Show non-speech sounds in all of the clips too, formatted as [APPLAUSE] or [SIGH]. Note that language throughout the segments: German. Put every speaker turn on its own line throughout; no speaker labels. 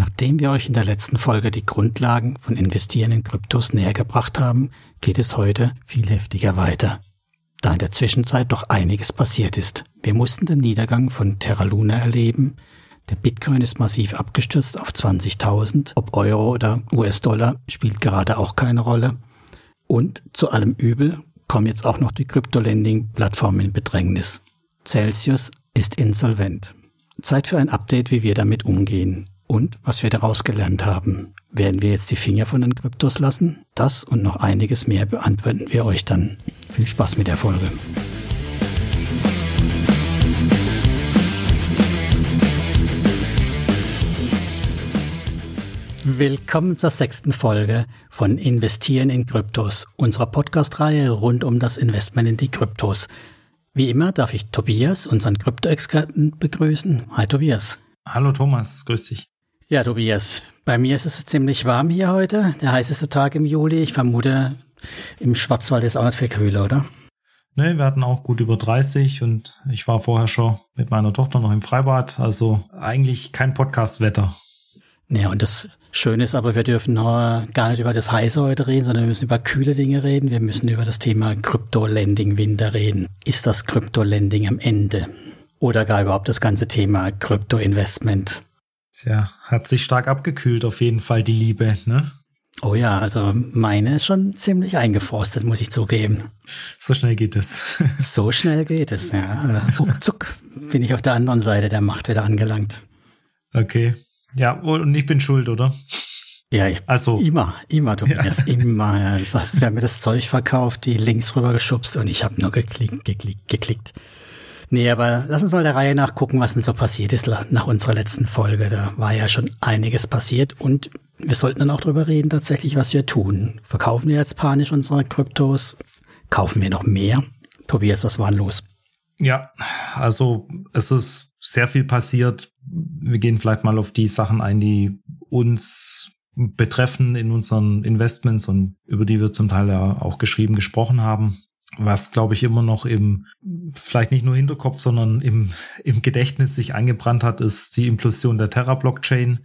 Nachdem wir euch in der letzten Folge die Grundlagen von Investieren in Kryptos näher gebracht haben, geht es heute viel heftiger weiter. Da in der Zwischenzeit doch einiges passiert ist. Wir mussten den Niedergang von Terra Luna erleben. Der Bitcoin ist massiv abgestürzt auf 20.000. Ob Euro oder US-Dollar spielt gerade auch keine Rolle. Und zu allem Übel kommen jetzt auch noch die Crypto-Lending-Plattformen in Bedrängnis. Celsius ist insolvent. Zeit für ein Update, wie wir damit umgehen und was wir daraus gelernt haben. Werden wir jetzt die Finger von den Kryptos lassen? Das und noch einiges mehr beantworten wir euch dann. Viel Spaß mit der Folge. Willkommen zur sechsten Folge von Investieren in Kryptos, unserer Podcast-Reihe rund um das Investment in die Kryptos. Wie immer darf ich Tobias, unseren Krypto-Experten, begrüßen. Hi Tobias.
Hallo Thomas, grüß dich.
Ja, Tobias, bei mir ist es ziemlich warm hier heute. Der heißeste Tag im Juli. Ich vermute, im Schwarzwald ist auch nicht viel kühler, oder?
Nee, wir hatten auch gut über 30 und ich war vorher schon mit meiner Tochter noch im Freibad. Also eigentlich kein Podcast-Wetter.
Ja, und das Schöne ist aber, wir dürfen gar nicht über das Heiße heute reden, sondern wir müssen über kühle Dinge reden. Wir müssen über das Thema Krypto-Lending-Winter reden. Ist das Krypto-Lending am Ende? Oder gar überhaupt das ganze Thema Krypto-Investment?
Tja, hat sich stark abgekühlt, auf jeden Fall die Liebe, ne?
Oh ja, also meine ist schon ziemlich eingefrostet, muss ich zugeben.
So schnell geht es. [LAUGHS]
so schnell geht es, ja. Ruckzuck bin ich auf der anderen Seite der Macht wieder angelangt.
Okay. Ja, und ich bin schuld, oder?
Ja, ich, also immer, immer, Tobias, ja. [LAUGHS] immer. Was, wir haben mir das Zeug verkauft, die Links rüber geschubst und ich habe nur geklickt, geklickt, geklickt. Nee, aber lass uns mal der Reihe nachgucken, was denn so passiert ist nach unserer letzten Folge. Da war ja schon einiges passiert und wir sollten dann auch drüber reden, tatsächlich, was wir tun. Verkaufen wir jetzt panisch unsere Kryptos? Kaufen wir noch mehr? Tobias, was war denn los?
Ja, also es ist sehr viel passiert. Wir gehen vielleicht mal auf die Sachen ein, die uns betreffen in unseren Investments und über die wir zum Teil ja auch geschrieben gesprochen haben was glaube ich immer noch im, vielleicht nicht nur Hinterkopf, sondern im, im Gedächtnis sich eingebrannt hat, ist die Implosion der Terra-Blockchain.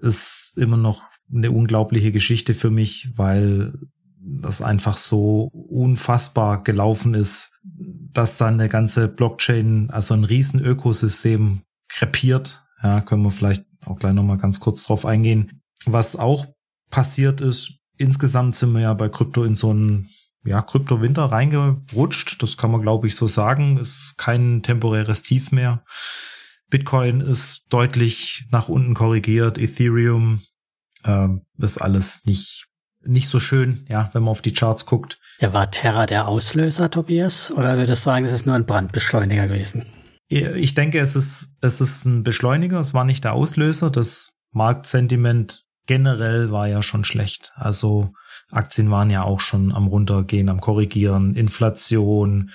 Ist immer noch eine unglaubliche Geschichte für mich, weil das einfach so unfassbar gelaufen ist, dass dann eine ganze Blockchain, also ein riesen Ökosystem krepiert. Ja, können wir vielleicht auch gleich nochmal ganz kurz drauf eingehen. Was auch passiert ist, insgesamt sind wir ja bei Krypto in so einem ja, Kryptowinter reingerutscht. Das kann man, glaube ich, so sagen. Ist kein temporäres Tief mehr. Bitcoin ist deutlich nach unten korrigiert. Ethereum ähm, ist alles nicht, nicht so schön, ja, wenn man auf die Charts guckt.
Ja, war Terra der Auslöser, Tobias? Oder würdest du sagen, es ist nur ein Brandbeschleuniger gewesen?
Ich denke, es ist, es ist ein Beschleuniger. Es war nicht der Auslöser. Das Marktsentiment generell war ja schon schlecht. Also Aktien waren ja auch schon am runtergehen, am korrigieren, Inflation,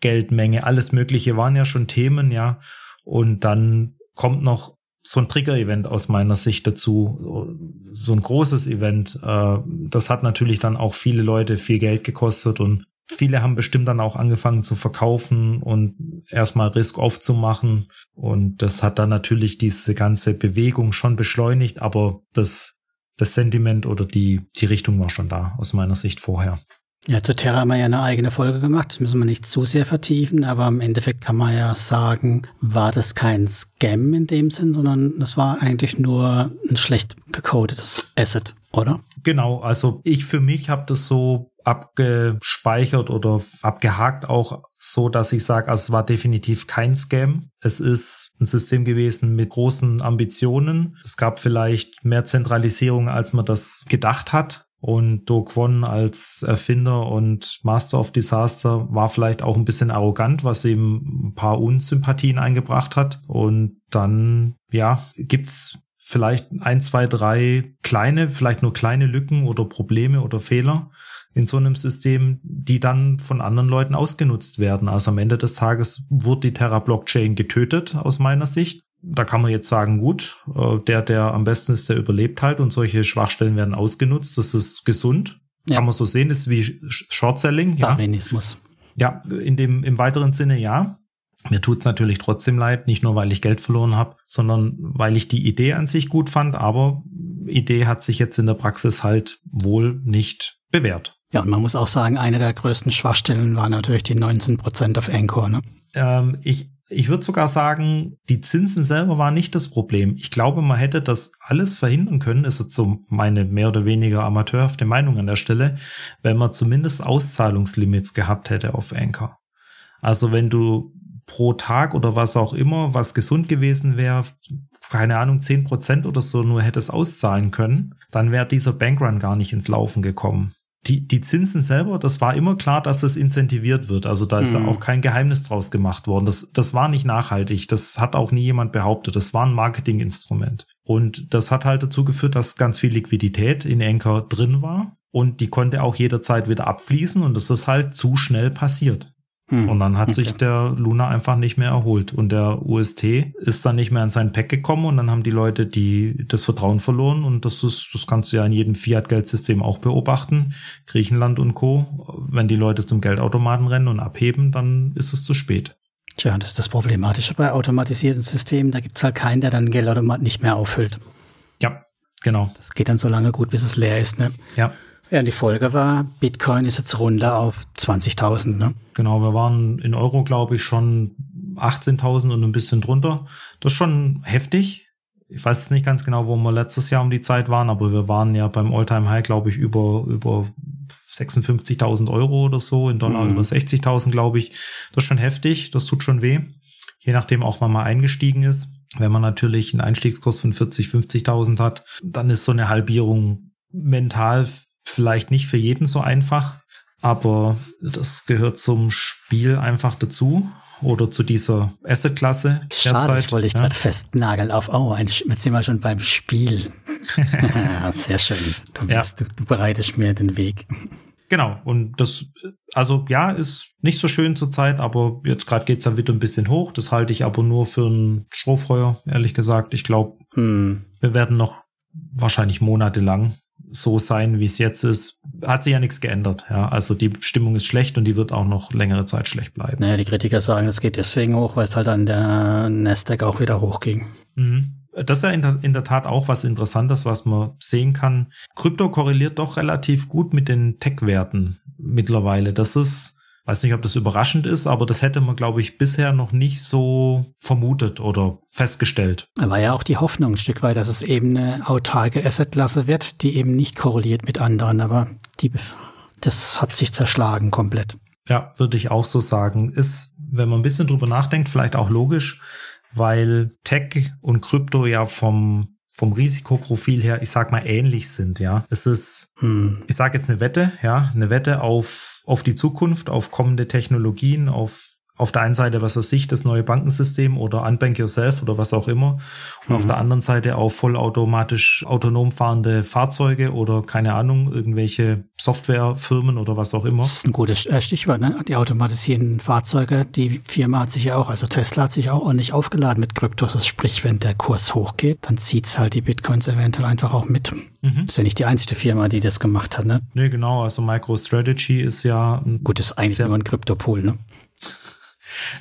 Geldmenge, alles Mögliche waren ja schon Themen, ja. Und dann kommt noch so ein Trigger-Event aus meiner Sicht dazu, so ein großes Event. Äh, das hat natürlich dann auch viele Leute viel Geld gekostet und viele haben bestimmt dann auch angefangen zu verkaufen und erstmal Risk-Off zu machen. Und das hat dann natürlich diese ganze Bewegung schon beschleunigt, aber das das Sentiment oder die, die Richtung war schon da, aus meiner Sicht vorher.
Ja, zu Terra haben wir ja eine eigene Folge gemacht. Das müssen wir nicht zu sehr vertiefen, aber im Endeffekt kann man ja sagen, war das kein Scam in dem Sinn, sondern das war eigentlich nur ein schlecht gecodetes Asset, oder?
Genau, also ich für mich habe das so abgespeichert oder abgehakt auch so, dass ich sage, also es war definitiv kein Scam. Es ist ein System gewesen mit großen Ambitionen. Es gab vielleicht mehr Zentralisierung, als man das gedacht hat. Und Do Kwon als Erfinder und Master of Disaster war vielleicht auch ein bisschen arrogant, was ihm ein paar Unsympathien eingebracht hat. Und dann, ja, gibt's vielleicht ein, zwei, drei kleine, vielleicht nur kleine Lücken oder Probleme oder Fehler in so einem System, die dann von anderen Leuten ausgenutzt werden. Also am Ende des Tages wurde die Terra Blockchain getötet, aus meiner Sicht. Da kann man jetzt sagen, gut, äh, der, der am besten ist, der überlebt halt und solche Schwachstellen werden ausgenutzt. Das ist gesund. Ja. Kann man so sehen, ist wie Short-Selling.
Ja. Darwinismus.
Ja, in dem, im weiteren Sinne ja. Mir tut's natürlich trotzdem leid, nicht nur weil ich Geld verloren habe, sondern weil ich die Idee an sich gut fand, aber Idee hat sich jetzt in der Praxis halt wohl nicht bewährt.
Ja, und man muss auch sagen, eine der größten Schwachstellen war natürlich die 19 Prozent auf Anchor. Ne?
Ähm, ich ich würde sogar sagen, die Zinsen selber waren nicht das Problem. Ich glaube, man hätte das alles verhindern können, ist jetzt so meine mehr oder weniger amateurhafte Meinung an der Stelle, wenn man zumindest Auszahlungslimits gehabt hätte auf Anchor. Also wenn du pro Tag oder was auch immer, was gesund gewesen wäre, keine Ahnung, zehn Prozent oder so nur hättest auszahlen können, dann wäre dieser Bankrun gar nicht ins Laufen gekommen die, die Zinsen selber, das war immer klar, dass das incentiviert wird. Also da ist mhm. ja auch kein Geheimnis draus gemacht worden. Das, das war nicht nachhaltig. Das hat auch nie jemand behauptet. Das war ein Marketinginstrument. Und das hat halt dazu geführt, dass ganz viel Liquidität in Anchor drin war. Und die konnte auch jederzeit wieder abfließen. Und das ist halt zu schnell passiert. Hm. Und dann hat okay. sich der Luna einfach nicht mehr erholt. Und der UST ist dann nicht mehr an sein Pack gekommen und dann haben die Leute die, das Vertrauen verloren. Und das ist, das kannst du ja in jedem Fiat-Geldsystem auch beobachten. Griechenland und Co. Wenn die Leute zum Geldautomaten rennen und abheben, dann ist es zu spät.
Tja, das ist das Problematische bei automatisierten Systemen. Da gibt's halt keinen, der dann Geldautomat nicht mehr auffüllt.
Ja, genau.
Das geht dann so lange gut, bis es leer ist, ne?
Ja.
Ja, und die Folge war, Bitcoin ist jetzt runter auf 20.000, ne?
Genau, wir waren in Euro, glaube ich, schon 18.000 und ein bisschen drunter. Das ist schon heftig. Ich weiß nicht ganz genau, wo wir letztes Jahr um die Zeit waren, aber wir waren ja beim Alltime High, glaube ich, über, über 56.000 Euro oder so, in Dollar mhm. über 60.000, glaube ich. Das ist schon heftig, das tut schon weh. Je nachdem auch, wann man eingestiegen ist. Wenn man natürlich einen Einstiegskurs von 40, 50.000 hat, dann ist so eine Halbierung mental vielleicht nicht für jeden so einfach, aber das gehört zum Spiel einfach dazu oder zu dieser Asset-Klasse.
Schade, ich wollte dich ja. gerade festnageln auf, oh, ein, jetzt sind wir schon beim Spiel. [LAUGHS] Sehr schön. Du, ja. du, du bereitest mir den Weg.
Genau, und das, also ja, ist nicht so schön zurzeit, aber jetzt gerade geht's dann wieder ein bisschen hoch. Das halte ich aber nur für ein Strohfeuer, ehrlich gesagt. Ich glaube, hm. wir werden noch wahrscheinlich monatelang so sein, wie es jetzt ist, hat sich ja nichts geändert. Ja, also die Stimmung ist schlecht und die wird auch noch längere Zeit schlecht bleiben.
Naja, die Kritiker sagen, es geht deswegen hoch, weil es halt an der Nasdaq auch wieder hochging.
Mhm. Das ist ja in der, in der Tat auch was Interessantes, was man sehen kann. Krypto korreliert doch relativ gut mit den Tech-Werten mittlerweile. Das ist Weiß nicht, ob das überraschend ist, aber das hätte man, glaube ich, bisher noch nicht so vermutet oder festgestellt.
Da war ja auch die Hoffnung ein Stück weit, dass es eben eine autarke Assetklasse wird, die eben nicht korreliert mit anderen, aber die, das hat sich zerschlagen komplett.
Ja, würde ich auch so sagen. Ist, wenn man ein bisschen drüber nachdenkt, vielleicht auch logisch, weil Tech und Krypto ja vom vom Risikoprofil her, ich sag mal, ähnlich sind, ja. Es ist, hm. ich sage jetzt eine Wette, ja, eine Wette auf, auf die Zukunft, auf kommende Technologien, auf auf der einen Seite, was weiß ich, das neue Bankensystem oder Unbank Yourself oder was auch immer. Und mhm. auf der anderen Seite auch vollautomatisch autonom fahrende Fahrzeuge oder keine Ahnung, irgendwelche Softwarefirmen oder was auch immer.
Das ist ein gutes äh, Stichwort, ne? Die automatisierenden Fahrzeuge, die Firma hat sich ja auch, also Tesla hat sich auch ordentlich aufgeladen mit Kryptos. Das sprich, wenn der Kurs hochgeht, dann zieht's halt die Bitcoins eventuell einfach auch mit. Mhm. Das ist ja nicht die einzige Firma, die das gemacht hat, ne?
Nee, genau. Also MicroStrategy ist ja
ein Gut, ist eigentlich nur ein Kryptopool, ne?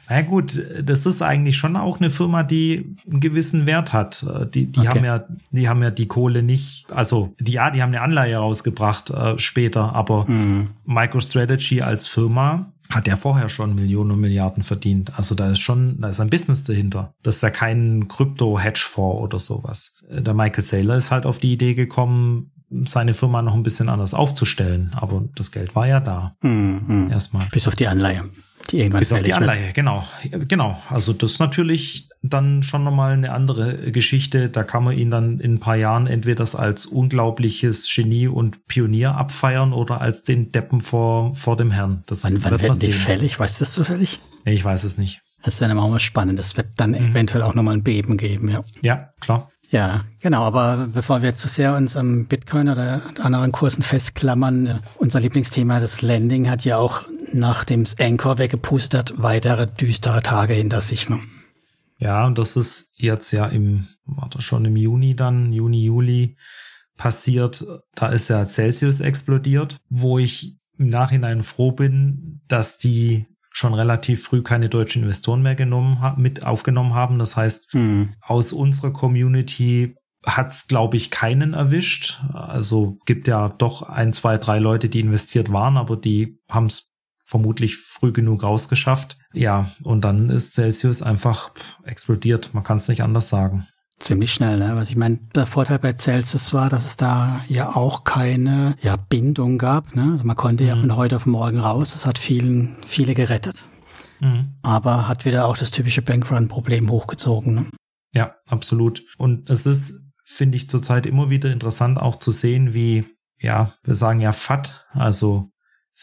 Na gut, das ist eigentlich schon auch eine Firma, die einen gewissen Wert hat. Die, die okay. haben ja, die haben ja die Kohle nicht, also die, ja, die haben eine Anleihe rausgebracht äh, später, aber mhm. MicroStrategy als Firma hat ja vorher schon Millionen und Milliarden verdient. Also da ist schon, da ist ein Business dahinter. Das ist ja kein Krypto-Hedgefonds oder sowas. Der Michael Saylor ist halt auf die Idee gekommen, seine Firma noch ein bisschen anders aufzustellen. Aber das Geld war ja da.
Mhm. Erstmal. Bis auf die Anleihe. Die irgendwann
Bis auf die Anleihe, wird. genau. Genau. Also das ist natürlich dann schon nochmal eine andere Geschichte. Da kann man ihn dann in ein paar Jahren entweder als unglaubliches Genie und Pionier abfeiern oder als den Deppen vor, vor dem Herrn.
Das wann wann werden die fällig? Weißt du das zufällig?
Nee, ich weiß es nicht.
Das wäre auch mal spannend. Das wird dann mhm. eventuell auch nochmal ein Beben geben, ja.
Ja, klar.
Ja, genau. Aber bevor wir zu sehr uns am Bitcoin oder anderen Kursen festklammern, unser Lieblingsthema, das Landing, hat ja auch nachdem es Anchor weggepustet hat, weitere düstere Tage hinter sich. Ne?
Ja, und das ist jetzt ja im, war das schon im Juni dann, Juni, Juli passiert. Da ist ja Celsius explodiert, wo ich im Nachhinein froh bin, dass die schon relativ früh keine deutschen Investoren mehr genommen, mit aufgenommen haben. Das heißt, hm. aus unserer Community hat's glaube ich, keinen erwischt. Also gibt ja doch ein, zwei, drei Leute, die investiert waren, aber die haben es vermutlich früh genug rausgeschafft. Ja, und dann ist Celsius einfach explodiert. Man kann es nicht anders sagen.
Ziemlich schnell, ne? Was ich meine, der Vorteil bei Celsius war, dass es da ja auch keine ja, Bindung gab. Ne? Also man konnte mhm. ja von heute auf morgen raus. Das hat vielen, viele gerettet. Mhm. Aber hat wieder auch das typische Bankrun-Problem hochgezogen. Ne?
Ja, absolut. Und es ist finde ich zurzeit immer wieder interessant auch zu sehen, wie, ja, wir sagen ja FAT, also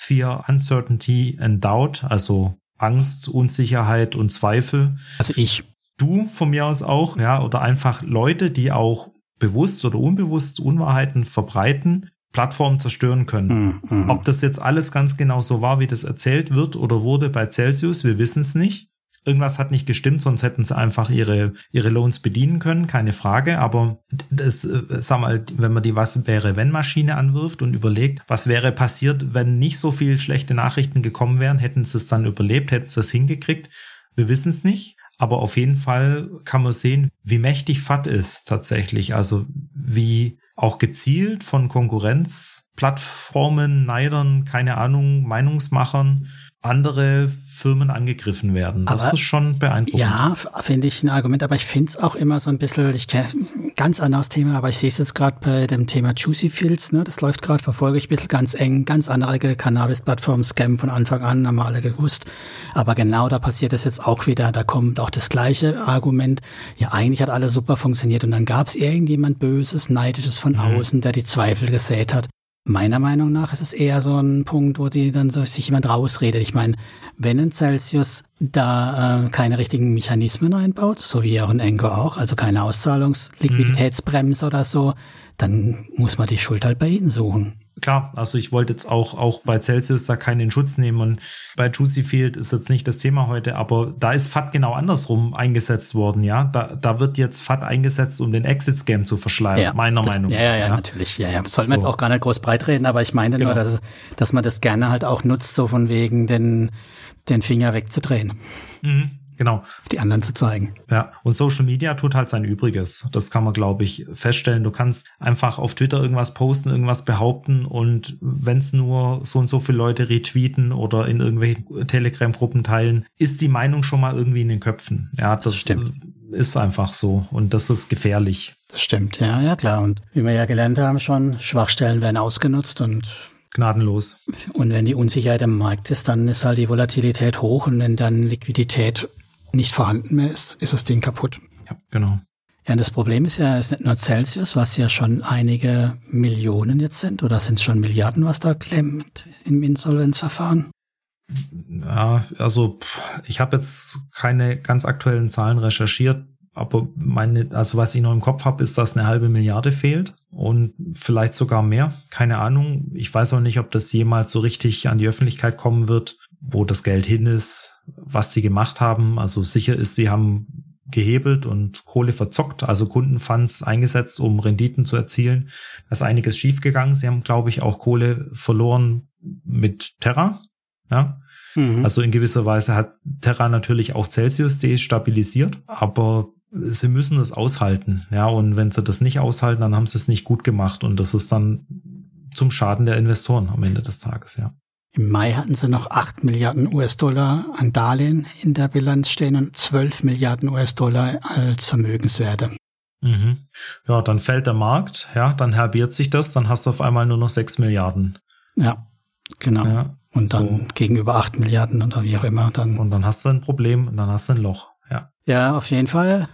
Fear, Uncertainty and Doubt, also Angst, Unsicherheit und Zweifel.
Also ich.
Du von mir aus auch, ja, oder einfach Leute, die auch bewusst oder unbewusst Unwahrheiten verbreiten, Plattformen zerstören können. Mhm. Ob das jetzt alles ganz genau so war, wie das erzählt wird oder wurde bei Celsius, wir wissen es nicht irgendwas hat nicht gestimmt, sonst hätten sie einfach ihre, ihre Loans bedienen können, keine Frage. Aber das, äh, sag mal, wenn man die Was wäre, wenn Maschine anwirft und überlegt, was wäre passiert, wenn nicht so viel schlechte Nachrichten gekommen wären, hätten sie es dann überlebt, hätten sie es hingekriegt. Wir wissen es nicht. Aber auf jeden Fall kann man sehen, wie mächtig FAT ist tatsächlich. Also wie auch gezielt von Konkurrenzplattformen, Neidern, keine Ahnung, Meinungsmachern andere Firmen angegriffen werden. Das aber, ist schon beeindruckend.
Ja, finde ich ein Argument, aber ich finde es auch immer so ein bisschen, ich kenne ganz anderes Thema, aber ich sehe es jetzt gerade bei dem Thema Juicy Fields, ne? Das läuft gerade, verfolge ich ein bisschen ganz eng, ganz andere Cannabis-Plattform, Scam von Anfang an, haben wir alle gewusst. Aber genau da passiert es jetzt auch wieder, da kommt auch das gleiche Argument, ja, eigentlich hat alles super funktioniert und dann gab es irgendjemand Böses, Neidisches von mhm. außen, der die Zweifel gesät hat. Meiner Meinung nach ist es eher so ein Punkt, wo die dann so sich jemand rausredet. Ich meine, wenn ein Celsius da äh, keine richtigen Mechanismen einbaut, so wie auch ein Engo auch, also keine Auszahlungsliquiditätsbremse mhm. oder so, dann muss man die Schuld halt bei ihnen suchen
klar, also ich wollte jetzt auch, auch bei Celsius da keinen Schutz nehmen und bei Juicy Field ist jetzt nicht das Thema heute, aber da ist FAT genau andersrum eingesetzt worden, ja. Da, da wird jetzt FAT eingesetzt, um den Exit-Scam zu verschleiern, ja, meiner
das,
Meinung
nach. Ja, ja, ja, natürlich, ja, ja. Soll man so. jetzt auch gar nicht groß breitreden, aber ich meine genau. nur, dass, dass man das gerne halt auch nutzt, so von wegen den, den Finger wegzudrehen. Mhm.
Genau.
Auf die anderen zu zeigen.
Ja, und Social Media tut halt sein Übriges. Das kann man, glaube ich, feststellen. Du kannst einfach auf Twitter irgendwas posten, irgendwas behaupten und wenn es nur so und so viele Leute retweeten oder in irgendwelchen Telegram-Gruppen teilen, ist die Meinung schon mal irgendwie in den Köpfen. Ja, das, das stimmt. ist einfach so und das ist gefährlich.
Das stimmt, ja, ja klar. Und wie wir ja gelernt haben schon, Schwachstellen werden ausgenutzt und
gnadenlos.
Und wenn die Unsicherheit im Markt ist, dann ist halt die Volatilität hoch und wenn dann Liquidität nicht vorhanden mehr ist, ist das Ding kaputt.
Ja, genau.
Ja, und das Problem ist ja, es ist nicht nur Celsius, was ja schon einige Millionen jetzt sind, oder sind es schon Milliarden, was da klemmt im Insolvenzverfahren?
Ja, also ich habe jetzt keine ganz aktuellen Zahlen recherchiert, aber meine, also was ich noch im Kopf habe, ist, dass eine halbe Milliarde fehlt und vielleicht sogar mehr. Keine Ahnung. Ich weiß auch nicht, ob das jemals so richtig an die Öffentlichkeit kommen wird, wo das Geld hin ist, was sie gemacht haben. Also sicher ist, sie haben gehebelt und Kohle verzockt, also Kundenfunds eingesetzt, um Renditen zu erzielen. Da ist einiges schiefgegangen. Sie haben, glaube ich, auch Kohle verloren mit Terra. Ja. Mhm. Also in gewisser Weise hat Terra natürlich auch Celsius destabilisiert, aber sie müssen es aushalten. Ja, und wenn sie das nicht aushalten, dann haben sie es nicht gut gemacht. Und das ist dann zum Schaden der Investoren am Ende des Tages, ja.
Im Mai hatten sie noch 8 Milliarden US-Dollar an Darlehen in der Bilanz stehen und 12 Milliarden US-Dollar als Vermögenswerte.
Mhm. Ja, dann fällt der Markt, ja, dann herbiert sich das, dann hast du auf einmal nur noch 6 Milliarden.
Ja, genau. Ja, und dann so. gegenüber 8 Milliarden oder wie auch immer. Dann
und dann hast du ein Problem und dann hast du ein Loch, ja.
Ja, auf jeden Fall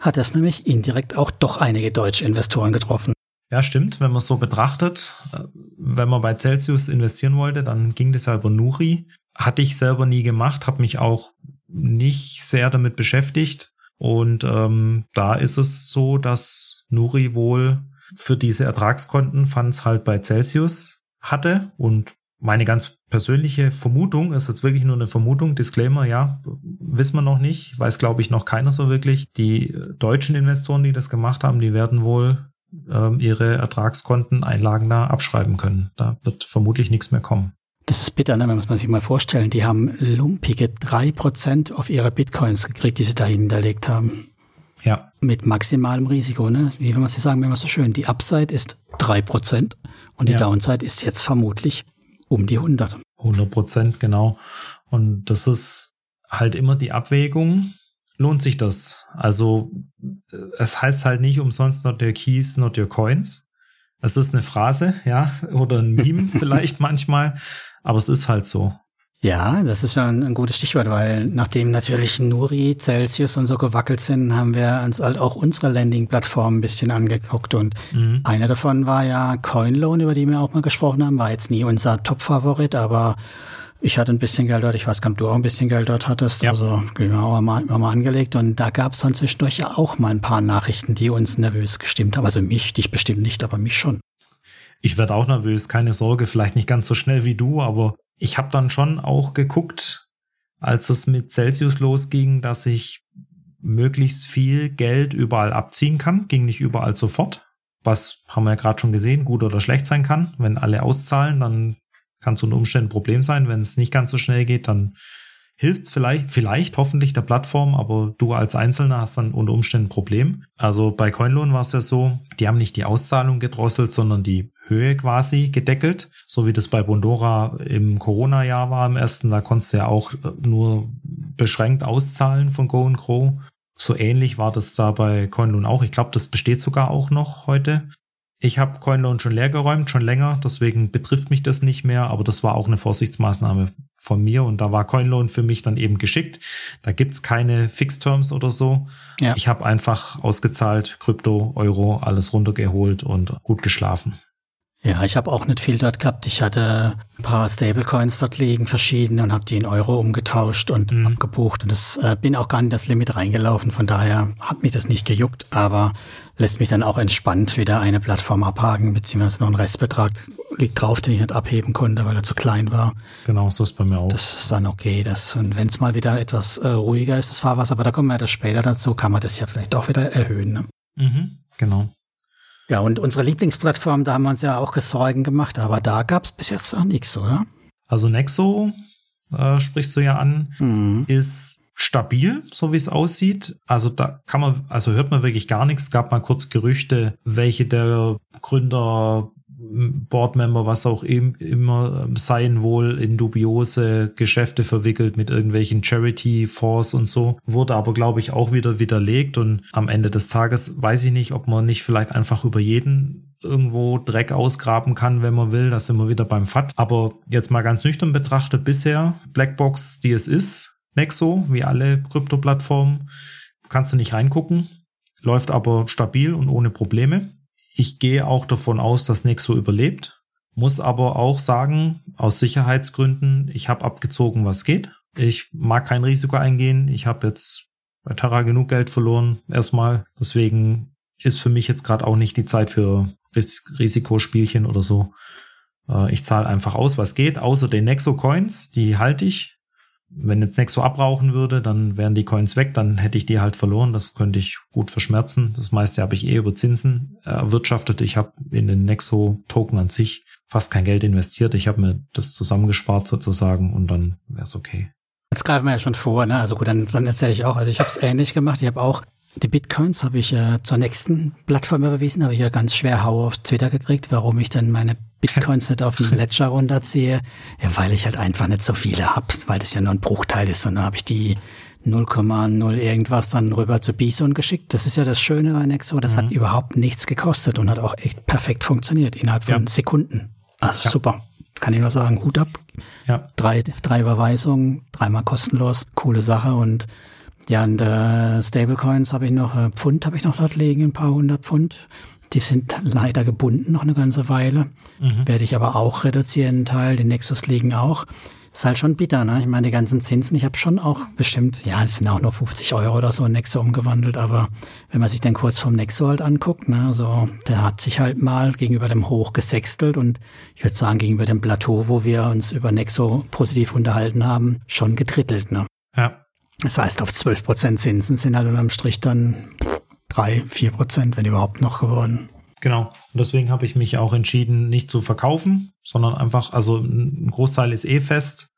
hat das nämlich indirekt auch doch einige deutsche Investoren getroffen.
Ja, stimmt. Wenn man es so betrachtet, äh, wenn man bei Celsius investieren wollte, dann ging das ja über Nuri. Hatte ich selber nie gemacht, habe mich auch nicht sehr damit beschäftigt. Und ähm, da ist es so, dass Nuri wohl für diese Ertragskonten Funds halt bei Celsius hatte und meine ganz persönliche Vermutung ist jetzt wirklich nur eine Vermutung, Disclaimer, ja, wissen wir noch nicht, weiß glaube ich noch keiner so wirklich. Die deutschen Investoren, die das gemacht haben, die werden wohl ähm, ihre Ertragskonten Einlagen da abschreiben können. Da wird vermutlich nichts mehr kommen.
Das ist bitter, ne? wenn man sich mal vorstellen. Die haben lumpige drei Prozent auf ihre Bitcoins gekriegt, die sie da hinterlegt haben.
Ja.
Mit maximalem Risiko, ne? Wie wenn man sie sagen, immer so schön. Die Upside ist drei Prozent und die ja. Downside ist jetzt vermutlich um die 100.
100 Prozent, genau. Und das ist halt immer die Abwägung. Lohnt sich das? Also, es heißt halt nicht umsonst not your keys, not your coins. Es ist eine Phrase, ja, oder ein Meme [LAUGHS] vielleicht manchmal, aber es ist halt so.
Ja, das ist ja ein, ein, gutes Stichwort, weil nachdem natürlich Nuri, Celsius und so gewackelt sind, haben wir uns halt auch unsere Landing-Plattform ein bisschen angeguckt und mhm. einer davon war ja Coinloan, über die wir auch mal gesprochen haben, war jetzt nie unser Top-Favorit, aber ich hatte ein bisschen Geld dort, ich weiß gar nicht, du auch ein bisschen Geld dort hattest, ja. also genau, haben wir mal, mal angelegt und da gab es dann zwischendurch ja auch mal ein paar Nachrichten, die uns nervös gestimmt haben, also mich, dich bestimmt nicht, aber mich schon.
Ich werde auch nervös, keine Sorge, vielleicht nicht ganz so schnell wie du, aber ich habe dann schon auch geguckt, als es mit Celsius losging, dass ich möglichst viel Geld überall abziehen kann. Ging nicht überall sofort. Was haben wir ja gerade schon gesehen, gut oder schlecht sein kann. Wenn alle auszahlen, dann kann es unter Umständen ein Problem sein. Wenn es nicht ganz so schnell geht, dann hilft vielleicht, vielleicht hoffentlich der Plattform, aber du als Einzelner hast dann unter Umständen ein Problem. Also bei Coinloan war es ja so, die haben nicht die Auszahlung gedrosselt, sondern die Höhe quasi gedeckelt, so wie das bei Bondora im Corona-Jahr war im ersten. Da konntest du ja auch nur beschränkt auszahlen von Go und Grow. So ähnlich war das da bei Coinloan auch. Ich glaube, das besteht sogar auch noch heute. Ich habe CoinLoan schon leer geräumt, schon länger, deswegen betrifft mich das nicht mehr, aber das war auch eine Vorsichtsmaßnahme von mir und da war CoinLoan für mich dann eben geschickt. Da gibt's keine Fixed-Terms oder so. Ja. Ich habe einfach ausgezahlt, Krypto, Euro, alles runtergeholt und gut geschlafen.
Ja, ich habe auch nicht viel dort gehabt. Ich hatte ein paar Stablecoins dort liegen, verschiedene, und habe die in Euro umgetauscht und mhm. abgebucht. Und das äh, bin auch gar nicht das Limit reingelaufen. Von daher hat mich das nicht gejuckt, aber lässt mich dann auch entspannt wieder eine Plattform abhaken, beziehungsweise noch ein Restbetrag liegt drauf, den ich nicht abheben konnte, weil er zu klein war.
Genau, so ist bei mir auch.
Das ist dann okay. Das, und wenn es mal wieder etwas äh, ruhiger ist, das Fahrwasser, aber da kommen wir ja später dazu, kann man das ja vielleicht auch wieder erhöhen. Ne?
Mhm, genau.
Ja, und unsere Lieblingsplattform, da haben wir uns ja auch Gesorgen gemacht, aber da gab es bis jetzt auch nichts, oder?
Also Nexo, äh, sprichst du ja an, mhm. ist stabil, so wie es aussieht. Also da kann man, also hört man wirklich gar nichts. Es gab mal kurz Gerüchte, welche der Gründer Boardmember, was auch immer seien wohl in dubiose Geschäfte verwickelt mit irgendwelchen Charity-Fonds und so. Wurde aber, glaube ich, auch wieder widerlegt und am Ende des Tages weiß ich nicht, ob man nicht vielleicht einfach über jeden irgendwo Dreck ausgraben kann, wenn man will. Das sind wir wieder beim FAT. Aber jetzt mal ganz nüchtern betrachtet, bisher Blackbox, die es ist, Nexo, wie alle Krypto-Plattformen, kannst du nicht reingucken, läuft aber stabil und ohne Probleme. Ich gehe auch davon aus, dass Nexo überlebt, muss aber auch sagen, aus Sicherheitsgründen, ich habe abgezogen, was geht. Ich mag kein Risiko eingehen. Ich habe jetzt bei Terra genug Geld verloren, erstmal. Deswegen ist für mich jetzt gerade auch nicht die Zeit für Ris Risikospielchen oder so. Äh, ich zahle einfach aus, was geht, außer den Nexo Coins, die halte ich wenn jetzt Nexo abrauchen würde, dann wären die Coins weg, dann hätte ich die halt verloren. Das könnte ich gut verschmerzen. Das meiste habe ich eh über Zinsen erwirtschaftet. Ich habe in den Nexo-Token an sich fast kein Geld investiert. Ich habe mir das zusammengespart sozusagen und dann wäre es okay.
Jetzt greifen wir ja schon vor, ne? Also gut, dann, dann erzähle ich auch. Also ich habe es ähnlich gemacht. Ich habe auch die Bitcoins habe ich äh, zur nächsten Plattform überwiesen, habe ich ja ganz schwer Hau auf Twitter gekriegt, warum ich dann meine Bitcoins nicht auf den [LAUGHS] Ledger runterziehe. Ja, weil ich halt einfach nicht so viele hab, weil das ja nur ein Bruchteil ist. Und dann habe ich die 0,0 irgendwas dann rüber zu Bison geschickt. Das ist ja das Schöne bei Nexo. Das mhm. hat überhaupt nichts gekostet und hat auch echt perfekt funktioniert innerhalb von ja. Sekunden. Also ja. super. Kann ich nur sagen, Hut ab. Ja. Drei, drei Überweisungen, dreimal kostenlos, coole Sache und ja, und äh, Stablecoins habe ich noch, äh, Pfund habe ich noch dort liegen, ein paar hundert Pfund. Die sind leider gebunden noch eine ganze Weile. Mhm. Werde ich aber auch reduzieren, einen Teil. Die Nexus liegen auch. Ist halt schon bitter, ne? Ich meine, die ganzen Zinsen, ich habe schon auch bestimmt, ja, es sind auch nur 50 Euro oder so in Nexo umgewandelt, aber wenn man sich den Kurs vom Nexo halt anguckt, ne, so, der hat sich halt mal gegenüber dem Hoch gesextelt und ich würde sagen, gegenüber dem Plateau, wo wir uns über Nexo positiv unterhalten haben, schon gedrittelt, ne?
Ja.
Das heißt, auf 12 Prozent Zinsen sind halt unterm Strich dann drei, vier Prozent, wenn überhaupt noch geworden.
Genau. Und deswegen habe ich mich auch entschieden, nicht zu verkaufen, sondern einfach, also ein Großteil ist eh fest,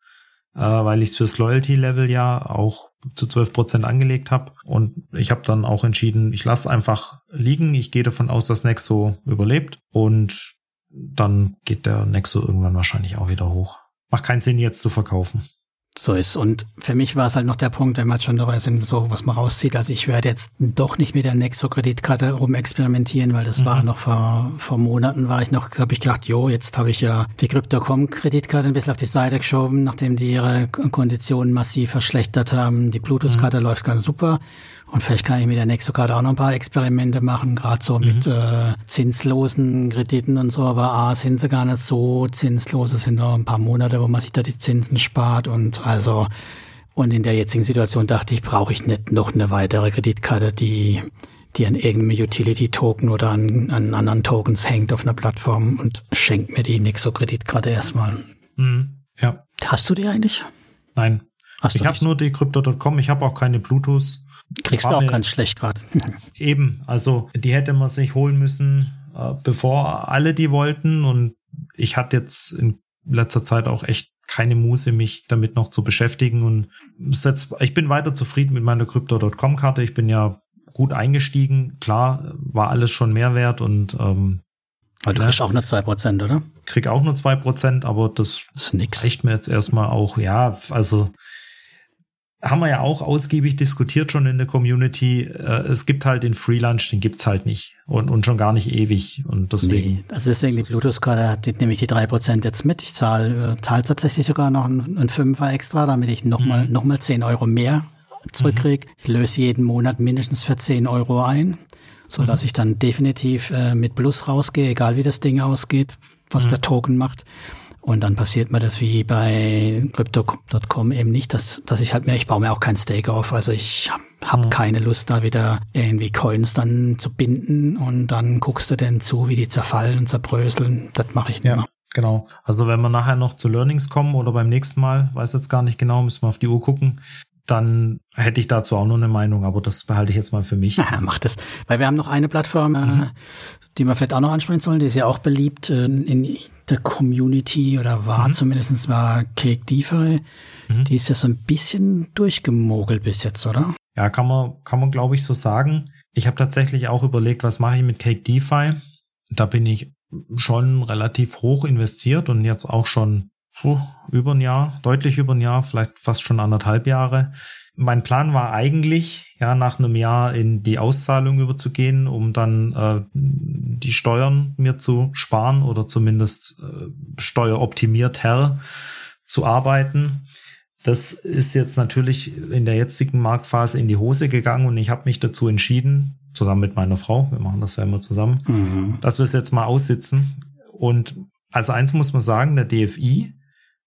äh, weil ich es fürs Loyalty-Level ja auch zu 12 Prozent angelegt habe. Und ich habe dann auch entschieden, ich lasse einfach liegen. Ich gehe davon aus, dass Nexo überlebt. Und dann geht der Nexo irgendwann wahrscheinlich auch wieder hoch. Macht keinen Sinn, jetzt zu verkaufen
so ist. Und für mich war es halt noch der Punkt, wenn man jetzt schon dabei sind, so was man rauszieht. Also ich werde jetzt doch nicht mit der Nexo-Kreditkarte rumexperimentieren, weil das mhm. war noch vor, vor Monaten war ich noch, habe ich gedacht, jo, jetzt habe ich ja die Crypto.com-Kreditkarte ein bisschen auf die Seite geschoben, nachdem die ihre Konditionen massiv verschlechtert haben. Die Bluetooth-Karte mhm. läuft ganz super. Und vielleicht kann ich mit der Nexo-Karte auch noch ein paar Experimente machen, gerade so mhm. mit äh, zinslosen Krediten und so. Aber A, sind sie gar nicht so zinslos. Es sind nur ein paar Monate, wo man sich da die Zinsen spart. Und also, und in der jetzigen Situation dachte ich, brauche ich nicht noch eine weitere Kreditkarte, die die an irgendeinem Utility-Token oder an, an anderen Tokens hängt auf einer Plattform und schenkt mir die Nexo-Kreditkarte erstmal.
Mhm. Ja.
Hast du die eigentlich?
Nein. Hast ich habe nur die Crypto.com, ich habe auch keine Bluetooth.
Kriegst du auch ganz schlecht gerade. [LAUGHS]
Eben, also die hätte man sich holen müssen, äh, bevor alle die wollten. Und ich hatte jetzt in letzter Zeit auch echt keine Muße, mich damit noch zu beschäftigen. Und jetzt, ich bin weiter zufrieden mit meiner Crypto.com-Karte. Ich bin ja gut eingestiegen. Klar, war alles schon Mehrwert und ähm,
aber du kriegst auch nur zwei Prozent, oder?
Krieg auch nur zwei Prozent, aber das, das ist nix. reicht mir jetzt erstmal auch. Ja, also haben wir ja auch ausgiebig diskutiert schon in der Community. Äh, es gibt halt den Free Lunch, den gibt's halt nicht und, und schon gar nicht ewig. Und deswegen. Nee,
also deswegen die Bluetooth-Karte hat nämlich die drei Prozent jetzt mit. Ich zahle äh, zahl tatsächlich sogar noch einen, einen Fünfer extra, damit ich nochmal mhm. noch mal zehn Euro mehr zurückkriege. Mhm. Ich löse jeden Monat mindestens für zehn Euro ein, so dass mhm. ich dann definitiv äh, mit Plus rausgehe, egal wie das Ding ausgeht, was mhm. der Token macht. Und dann passiert mir das wie bei Crypto.com eben nicht, dass, dass ich halt mehr, ich baue mir auch kein Stake auf. Also ich habe hab mhm. keine Lust, da wieder irgendwie Coins dann zu binden und dann guckst du denn zu, wie die zerfallen und zerbröseln. Das mache ich nicht ja. mehr.
Genau. Also wenn wir nachher noch zu Learnings kommen oder beim nächsten Mal, weiß jetzt gar nicht genau, müssen wir auf die Uhr gucken, dann hätte ich dazu auch nur eine Meinung, aber das behalte ich jetzt mal für mich.
Ja, [LAUGHS] mach das. Weil wir haben noch eine Plattform, äh, mhm. Die wir vielleicht auch noch ansprechen sollen, die ist ja auch beliebt äh, in der Community oder war mhm. zumindest war Cake DeFi. Mhm. Die ist ja so ein bisschen durchgemogelt bis jetzt, oder?
Ja, kann man, kann man glaube ich so sagen. Ich habe tatsächlich auch überlegt, was mache ich mit Cake DeFi. Da bin ich schon relativ hoch investiert und jetzt auch schon puh, über ein Jahr, deutlich über ein Jahr, vielleicht fast schon anderthalb Jahre. Mein Plan war eigentlich, ja, nach einem Jahr in die Auszahlung überzugehen, um dann äh, die Steuern mir zu sparen oder zumindest äh, steueroptimierter zu arbeiten. Das ist jetzt natürlich in der jetzigen Marktphase in die Hose gegangen und ich habe mich dazu entschieden, zusammen mit meiner Frau, wir machen das ja immer zusammen, mhm. dass wir es jetzt mal aussitzen. Und als eins muss man sagen, der DFI,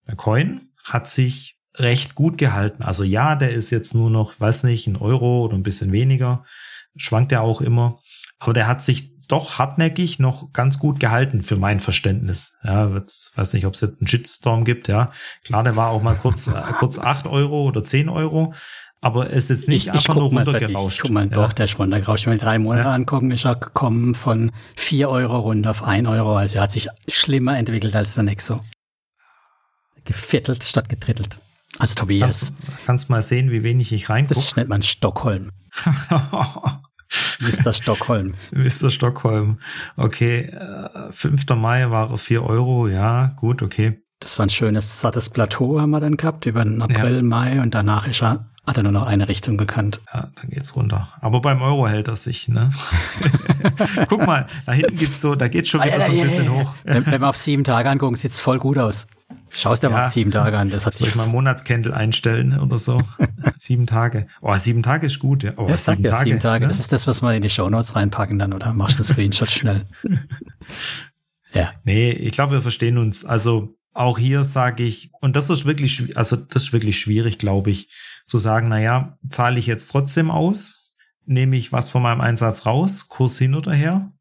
der Coin, hat sich recht gut gehalten. Also ja, der ist jetzt nur noch, weiß nicht, ein Euro oder ein bisschen weniger, schwankt er auch immer. Aber der hat sich doch hartnäckig noch ganz gut gehalten für mein Verständnis. Ja, jetzt weiß nicht, ob es jetzt einen Shitstorm gibt, ja. Klar, der war auch mal kurz, [LAUGHS] äh, kurz acht Euro oder zehn Euro. Aber es ist jetzt nicht ich, einfach ich nur runtergerauscht.
Guck mal, ja. doch, der ist runtergerauscht. Wenn wir drei Monate ja. angucken, ist er gekommen von vier Euro runter auf ein Euro. Also er hat sich schlimmer entwickelt als der Nexo. Geviertelt statt getrittelt. Also Tobias.
Kannst, kannst mal sehen, wie wenig ich reingucke.
Das nennt man Stockholm. [LAUGHS] Mr. Stockholm.
Mr. Stockholm. Okay, 5. Äh, Mai war 4 Euro, ja, gut, okay.
Das war ein schönes, sattes Plateau haben wir dann gehabt, über den April, ja. Mai und danach ist er, hat er nur noch eine Richtung gekannt.
Ja, dann geht's runter. Aber beim Euro hält er sich, ne? [LAUGHS] Guck mal, da hinten gibt's so, da geht's schon ah, wieder so ein bisschen hoch.
Wenn, wenn wir auf sieben Tage angucken, sieht's voll gut aus. Schaust dir ja. mal sieben Tage an. Das hat
Soll ich mal Monatscandle einstellen oder so? [LAUGHS] sieben Tage. Oh, sieben Tage ist gut. Ja, oh,
ja, sieben, ja, Tage, sieben Tage. Ne? Das ist das, was wir in die Shownotes reinpacken dann, oder? Machst einen Screenshot schnell. [LAUGHS]
Ja. Nee, ich glaube, wir verstehen uns. Also auch hier sage ich, und das ist wirklich, also das ist wirklich schwierig, glaube ich, zu sagen, na ja, zahle ich jetzt trotzdem aus? Nehme ich was von meinem Einsatz raus, Kurs hin oder her?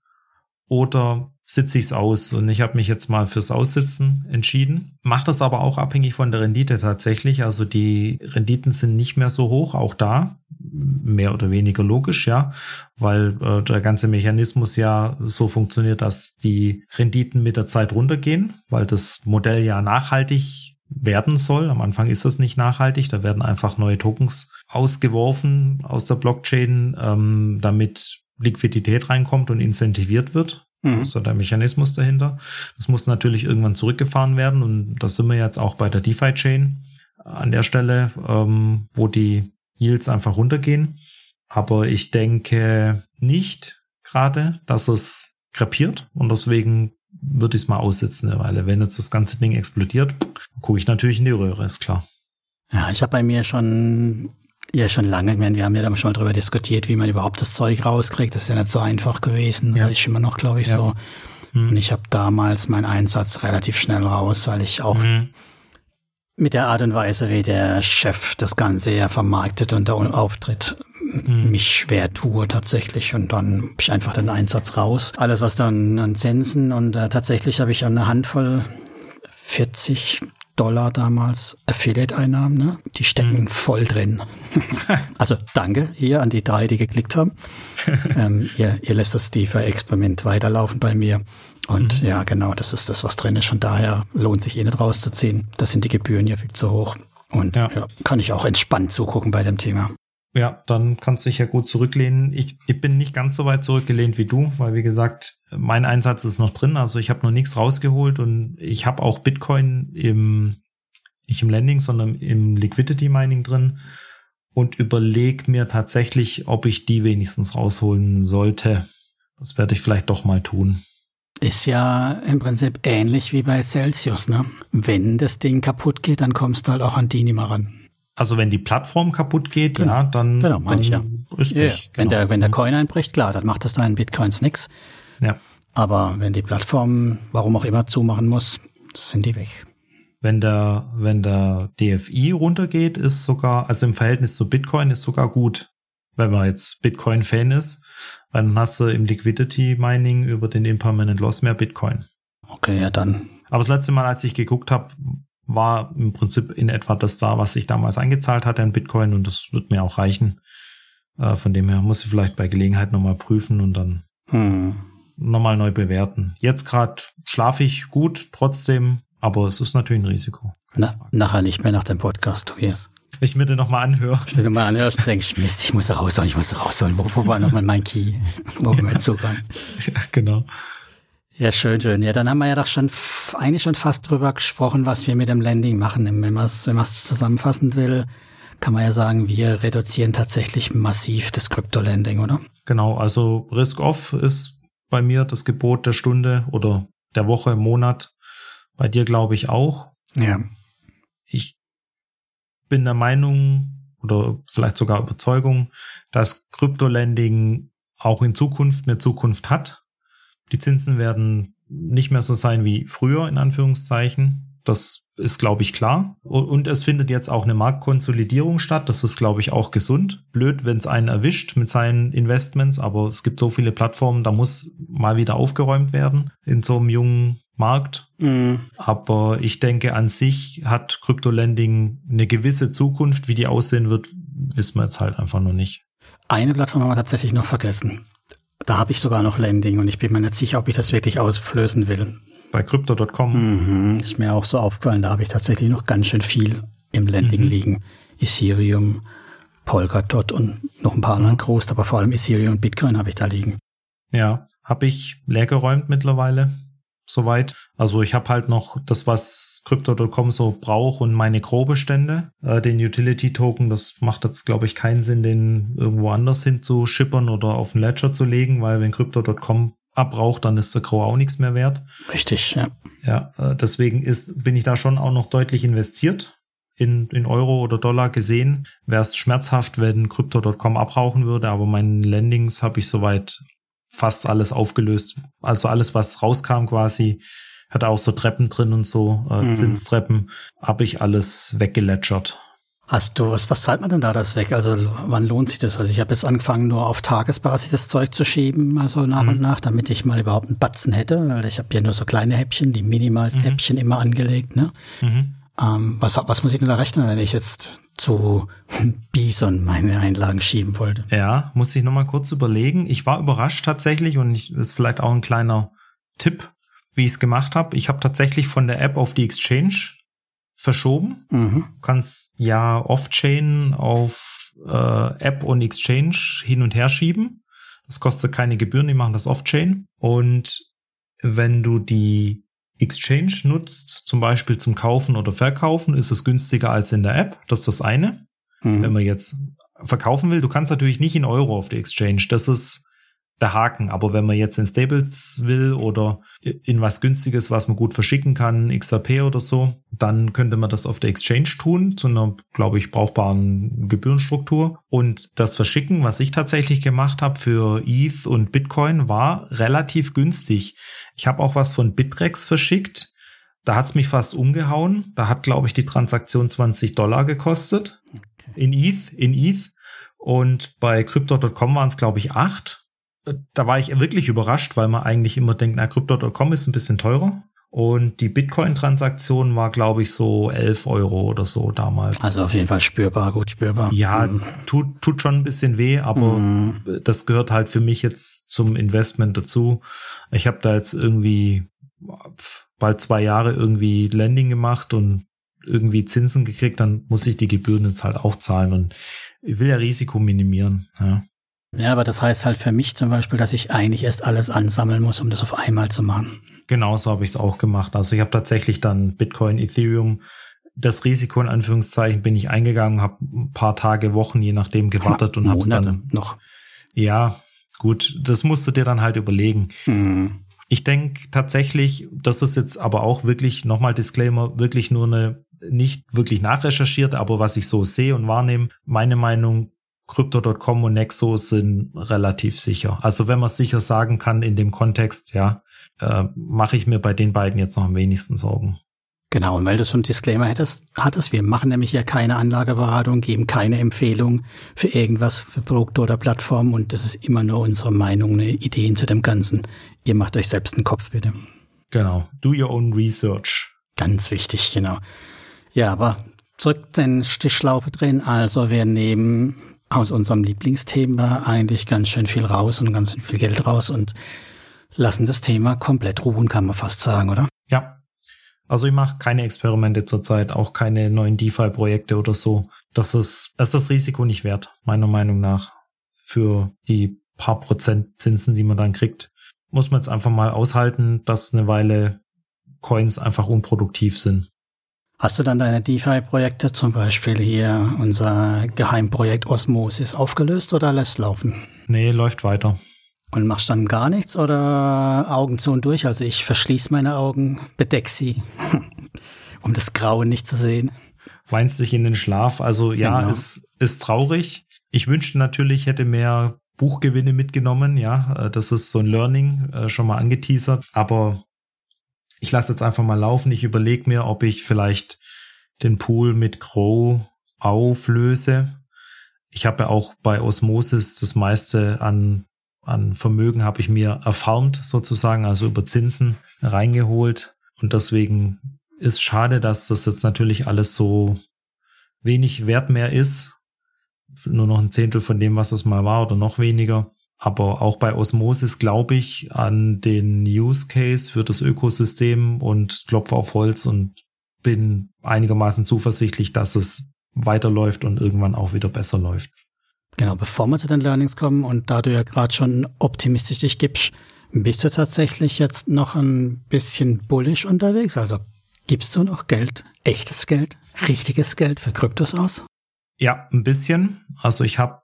Oder sitze ich es aus. Und ich habe mich jetzt mal fürs Aussitzen entschieden. Macht das aber auch abhängig von der Rendite tatsächlich. Also die Renditen sind nicht mehr so hoch, auch da. Mehr oder weniger logisch, ja, weil äh, der ganze Mechanismus ja so funktioniert, dass die Renditen mit der Zeit runtergehen, weil das Modell ja nachhaltig werden soll. Am Anfang ist das nicht nachhaltig, da werden einfach neue Tokens ausgeworfen aus der Blockchain, ähm, damit Liquidität reinkommt und incentiviert wird. Mhm. Das ist der Mechanismus dahinter. Das muss natürlich irgendwann zurückgefahren werden und das sind wir jetzt auch bei der DeFi-Chain an der Stelle, ähm, wo die Yields einfach runtergehen. Aber ich denke nicht gerade, dass es krepiert und deswegen würde ich es mal aussitzen eine Weile. Wenn jetzt das ganze Ding explodiert, gucke ich natürlich in die Röhre, ist klar.
Ja, ich habe bei mir schon ja, schon lange. Ich meine, wir haben ja dann schon darüber diskutiert, wie man überhaupt das Zeug rauskriegt. Das ist ja nicht so einfach gewesen. Ja. Ist immer noch, glaube ich, ja. so. Mhm. Und ich habe damals meinen Einsatz relativ schnell raus, weil ich auch mhm. Mit der Art und Weise, wie der Chef das Ganze ja vermarktet und da auftritt, mhm. mich schwer tue tatsächlich. Und dann habe ich einfach den Einsatz raus. Alles, was dann an Zinsen und äh, tatsächlich habe ich eine Handvoll 40 Dollar damals Affiliate-Einnahmen, ne? Die stecken mhm. voll drin. [LAUGHS] also danke hier an die drei, die geklickt haben. ähm, ihr, ihr lässt das DeFi-Experiment weiterlaufen bei mir. Und mhm. ja, genau, das ist das, was drin ist. Von daher lohnt sich eh nicht rauszuziehen. Da sind die Gebühren ja viel zu hoch. Und ja. ja, kann ich auch entspannt zugucken bei dem Thema.
Ja, dann kannst du dich ja gut zurücklehnen. Ich, ich bin nicht ganz so weit zurückgelehnt wie du, weil wie gesagt, mein Einsatz ist noch drin. Also ich habe noch nichts rausgeholt und ich habe auch Bitcoin im nicht im Lending, sondern im Liquidity Mining drin und überleg mir tatsächlich, ob ich die wenigstens rausholen sollte. Das werde ich vielleicht doch mal tun.
Ist ja im Prinzip ähnlich wie bei Celsius, ne? Wenn das Ding kaputt geht, dann kommst du halt auch an die nicht mehr ran.
Also wenn die Plattform kaputt geht, genau. ja, dann,
genau, dann
ich,
ja. ist ja, nicht. Wenn, genau. der, wenn der. Coin einbricht, klar, dann macht das deinen Bitcoins nix. Ja. Aber wenn die Plattform, warum auch immer, zumachen muss, sind die weg.
Wenn der, wenn der DFI runtergeht, ist sogar, also im Verhältnis zu Bitcoin ist sogar gut. Wenn man jetzt Bitcoin-Fan ist, dann hast du im Liquidity Mining über den Impermanent Loss mehr Bitcoin.
Okay, ja dann.
Aber das letzte Mal, als ich geguckt habe, war im Prinzip in etwa das da, was ich damals eingezahlt hatte in Bitcoin und das wird mir auch reichen. Äh, von dem her muss ich vielleicht bei Gelegenheit nochmal prüfen und dann hm. nochmal neu bewerten. Jetzt gerade schlafe ich gut, trotzdem, aber es ist natürlich ein Risiko.
Na, nachher nicht mehr nach dem Podcast, Tobias.
Ich mir den nochmal anhöre.
Ich mir mal anhörst denkst, Mist, ich muss rausholen, ich muss rausholen. Wo, wo war nochmal mein Key? Wo wir mein Zugang? [LAUGHS]
Ja, genau.
Ja, schön, schön. Ja, dann haben wir ja doch schon eigentlich schon fast drüber gesprochen, was wir mit dem Landing machen. Wenn man es wenn man's zusammenfassen will, kann man ja sagen, wir reduzieren tatsächlich massiv das Crypto-Landing, oder?
Genau, also Risk-Off ist bei mir das Gebot der Stunde oder der Woche, im Monat. Bei dir glaube ich auch.
Ja.
Ich bin der Meinung oder vielleicht sogar Überzeugung, dass Crypto-Landing auch in Zukunft eine Zukunft hat die Zinsen werden nicht mehr so sein wie früher, in Anführungszeichen. Das ist, glaube ich, klar. Und es findet jetzt auch eine Marktkonsolidierung statt. Das ist, glaube ich, auch gesund. Blöd, wenn es einen erwischt mit seinen Investments, aber es gibt so viele Plattformen, da muss mal wieder aufgeräumt werden in so einem jungen Markt. Mhm. Aber ich denke, an sich hat Crypto-Lending eine gewisse Zukunft. Wie die aussehen wird, wissen wir jetzt halt einfach noch nicht.
Eine Plattform haben wir tatsächlich noch vergessen. Da habe ich sogar noch Landing und ich bin mir nicht sicher, ob ich das wirklich ausflößen will.
Bei Crypto.com?
Mhm, ist mir auch so aufgefallen, da habe ich tatsächlich noch ganz schön viel im Landing mhm. liegen. Ethereum, Polkadot und noch ein paar mhm. anderen groß, aber vor allem Ethereum und Bitcoin habe ich da liegen.
Ja, habe ich leer geräumt mittlerweile soweit. Also ich habe halt noch das, was Crypto.com so braucht und meine Grobestände. Äh, den Utility-Token, das macht jetzt, glaube ich, keinen Sinn, den irgendwo anders hin zu schippern oder auf den Ledger zu legen, weil wenn Crypto.com abbraucht, dann ist der Crow auch nichts mehr wert.
Richtig, ja.
Ja, äh, deswegen ist, bin ich da schon auch noch deutlich investiert. In, in Euro oder Dollar gesehen, wäre es schmerzhaft, wenn Crypto.com abrauchen würde, aber meinen Landings habe ich soweit fast alles aufgelöst. Also alles, was rauskam quasi, hatte auch so Treppen drin und so, äh, mhm. Zinstreppen, habe ich alles weggeletschert.
Hast du, was, was zahlt man denn da das weg? Also wann lohnt sich das? Also ich habe jetzt angefangen, nur auf Tagesbasis das Zeug zu schieben, also nach mhm. und nach, damit ich mal überhaupt einen Batzen hätte, weil ich habe ja nur so kleine Häppchen, die minimalsten mhm. Häppchen immer angelegt. Ne? Mhm. Ähm, was, was muss ich denn da rechnen, wenn ich jetzt zu [LAUGHS] Bison meine Einlagen schieben wollte?
Ja, muss ich nochmal kurz überlegen. Ich war überrascht tatsächlich und ich, das ist vielleicht auch ein kleiner Tipp, wie ich es gemacht habe. Ich habe tatsächlich von der App auf die Exchange verschoben. Mhm. Du kannst ja Off-Chain auf äh, App und Exchange hin und her schieben. Das kostet keine Gebühren, die machen das Off-Chain. Und wenn du die Exchange nutzt, zum Beispiel zum Kaufen oder Verkaufen, ist es günstiger als in der App. Das ist das eine. Mhm. Wenn man jetzt verkaufen will, du kannst natürlich nicht in Euro auf die Exchange. Das ist der Haken. Aber wenn man jetzt in Stables will oder in was Günstiges, was man gut verschicken kann, XRP oder so, dann könnte man das auf der Exchange tun, zu einer, glaube ich, brauchbaren Gebührenstruktur. Und das Verschicken, was ich tatsächlich gemacht habe für ETH und Bitcoin, war relativ günstig. Ich habe auch was von Bitrex verschickt. Da hat's mich fast umgehauen. Da hat, glaube ich, die Transaktion 20 Dollar gekostet. In ETH, in ETH. Und bei Crypto.com waren es, glaube ich, acht da war ich wirklich überrascht, weil man eigentlich immer denkt, na, Crypto.com ist ein bisschen teurer. Und die Bitcoin-Transaktion war, glaube ich, so 11 Euro oder so damals.
Also auf jeden Fall spürbar, gut spürbar.
Ja, mhm. tut, tut schon ein bisschen weh, aber mhm. das gehört halt für mich jetzt zum Investment dazu. Ich habe da jetzt irgendwie bald zwei Jahre irgendwie Landing gemacht und irgendwie Zinsen gekriegt, dann muss ich die Gebühren jetzt halt auch zahlen und ich will ja Risiko minimieren. Ja.
Ja, aber das heißt halt für mich zum Beispiel, dass ich eigentlich erst alles ansammeln muss, um das auf einmal zu machen.
Genau so habe ich es auch gemacht. Also ich habe tatsächlich dann Bitcoin, Ethereum, das Risiko in Anführungszeichen bin ich eingegangen, habe ein paar Tage, Wochen, je nachdem gewartet und habe es dann
noch.
Ja, gut, das musst du dir dann halt überlegen. Mhm. Ich denke tatsächlich, das ist jetzt aber auch wirklich nochmal Disclaimer, wirklich nur eine nicht wirklich nachrecherchiert, aber was ich so sehe und wahrnehme, meine Meinung, Crypto.com und Nexo sind relativ sicher. Also wenn man sicher sagen kann in dem Kontext, ja, äh, mache ich mir bei den beiden jetzt noch am wenigsten Sorgen.
Genau, und weil du so ein Disclaimer hättest, hattest, wir machen nämlich ja keine Anlageberatung, geben keine Empfehlung für irgendwas, für Produkte oder Plattformen und das ist immer nur unsere Meinung, eine Ideen zu dem Ganzen. Ihr macht euch selbst einen Kopf, bitte.
Genau, do your own research.
Ganz wichtig, genau. Ja, aber zurück den Stichschlaufe drehen. Also wir nehmen aus unserem Lieblingsthema eigentlich ganz schön viel raus und ganz schön viel Geld raus und lassen das Thema komplett ruhen, kann man fast sagen, oder?
Ja. Also ich mache keine Experimente zurzeit, auch keine neuen DeFi-Projekte oder so. Das ist, das ist das Risiko nicht wert, meiner Meinung nach. Für die paar Prozent Zinsen, die man dann kriegt, muss man jetzt einfach mal aushalten, dass eine Weile Coins einfach unproduktiv sind.
Hast du dann deine DeFi-Projekte, zum Beispiel hier unser Geheimprojekt Osmosis, aufgelöst oder lässt laufen?
Nee, läuft weiter.
Und machst dann gar nichts oder Augen zu und durch? Also ich verschließe meine Augen, bedeck sie, [LAUGHS] um das Grauen nicht zu sehen.
Weinst dich in den Schlaf. Also ja, genau. es ist traurig. Ich wünschte natürlich, hätte mehr Buchgewinne mitgenommen. Ja, äh, das ist so ein Learning, äh, schon mal angeteasert. Aber ich lasse jetzt einfach mal laufen. Ich überlege mir, ob ich vielleicht den Pool mit Grow auflöse. Ich habe ja auch bei Osmosis das meiste an, an Vermögen habe ich mir erfarmt sozusagen, also über Zinsen reingeholt. Und deswegen ist schade, dass das jetzt natürlich alles so wenig wert mehr ist. Nur noch ein Zehntel von dem, was es mal war oder noch weniger. Aber auch bei Osmosis glaube ich an den Use Case für das Ökosystem und klopfe auf Holz und bin einigermaßen zuversichtlich, dass es weiterläuft und irgendwann auch wieder besser läuft.
Genau, bevor wir zu den Learnings kommen und da du ja gerade schon optimistisch dich gibst, bist du tatsächlich jetzt noch ein bisschen bullish unterwegs? Also gibst du noch Geld, echtes Geld, richtiges Geld für Kryptos aus?
Ja, ein bisschen. Also ich habe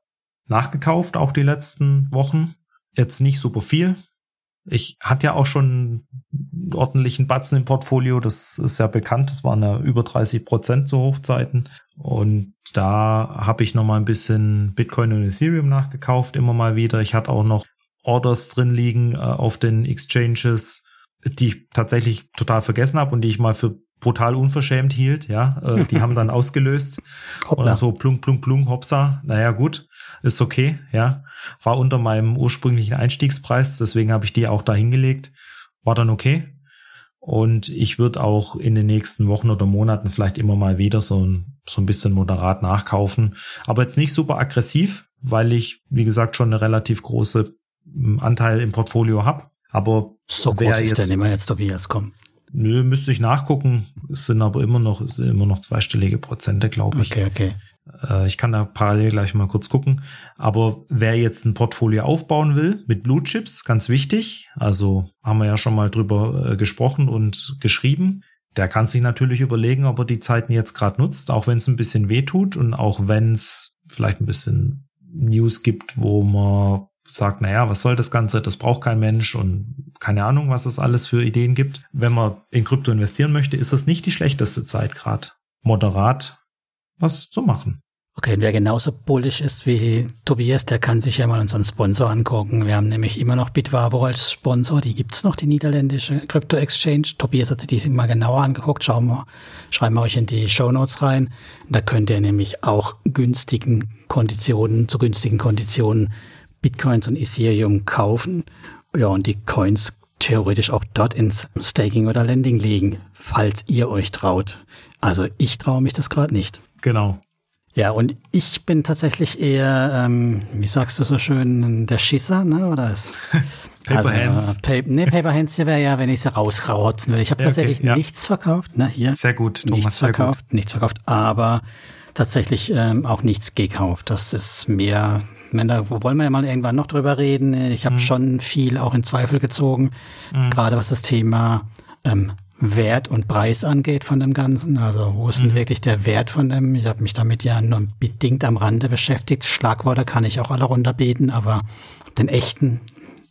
nachgekauft, auch die letzten Wochen. Jetzt nicht super viel. Ich hatte ja auch schon ordentlichen Batzen im Portfolio, das ist ja bekannt, das waren ja über 30 Prozent zu Hochzeiten. Und da habe ich noch mal ein bisschen Bitcoin und Ethereum nachgekauft, immer mal wieder. Ich hatte auch noch Orders drin liegen äh, auf den Exchanges, die ich tatsächlich total vergessen habe und die ich mal für brutal unverschämt hielt, ja. Äh, die [LAUGHS] haben dann ausgelöst. Hoppla. Oder so plunk, plunk, plunk, hopsa. Naja, gut, ist okay, ja. War unter meinem ursprünglichen Einstiegspreis, deswegen habe ich die auch da hingelegt. War dann okay. Und ich würde auch in den nächsten Wochen oder Monaten vielleicht immer mal wieder so ein, so ein bisschen moderat nachkaufen. Aber jetzt nicht super aggressiv, weil ich, wie gesagt, schon eine relativ große Anteil im Portfolio habe. Aber
so groß ist der mehr jetzt Tobias, komm.
Nö, müsste ich nachgucken. Es sind aber immer noch, es sind immer noch zweistellige Prozente, glaube ich.
Okay, okay.
Äh, ich kann da parallel gleich mal kurz gucken. Aber wer jetzt ein Portfolio aufbauen will mit Blue Chips, ganz wichtig. Also haben wir ja schon mal drüber äh, gesprochen und geschrieben. Der kann sich natürlich überlegen, ob er die Zeiten jetzt gerade nutzt, auch wenn es ein bisschen weh tut und auch wenn es vielleicht ein bisschen News gibt, wo man sagt, naja, was soll das Ganze? Das braucht kein Mensch und keine Ahnung, was es alles für Ideen gibt. Wenn man in Krypto investieren möchte, ist das nicht die schlechteste Zeit gerade. Moderat was zu machen.
Okay, und wer genauso bullish ist wie Tobias, der kann sich ja mal unseren Sponsor angucken. Wir haben nämlich immer noch Bitwavo als Sponsor. Die gibt's noch, die niederländische Crypto Exchange. Tobias hat sich die mal genauer angeguckt. Schauen wir, schreiben wir euch in die Show Notes rein. Da könnt ihr nämlich auch günstigen Konditionen, zu günstigen Konditionen Bitcoins und Ethereum kaufen. Ja, und die Coins theoretisch auch dort ins Staking oder Lending legen, falls ihr euch traut. Also ich traue mich das gerade nicht.
Genau.
Ja, und ich bin tatsächlich eher, ähm, wie sagst du so schön, der Schisser, ne? Oder ist [LAUGHS]
Paper also, Hands.
Pa nee, Paper Hands wäre ja, wenn ich sie rauskrautzen würde. Ich habe ja, tatsächlich okay, ja. nichts verkauft, ne? Hier.
Sehr gut,
Thomas, Nichts verkauft, gut. nichts verkauft, aber tatsächlich ähm, auch nichts gekauft. Das ist mehr, da wollen wir ja mal irgendwann noch drüber reden. Ich habe mhm. schon viel auch in Zweifel gezogen, mhm. gerade was das Thema ähm, Wert und Preis angeht von dem Ganzen. Also wo ist denn mhm. wirklich der Wert von dem? Ich habe mich damit ja nur bedingt am Rande beschäftigt. Schlagworte kann ich auch alle runterbeten, aber den echten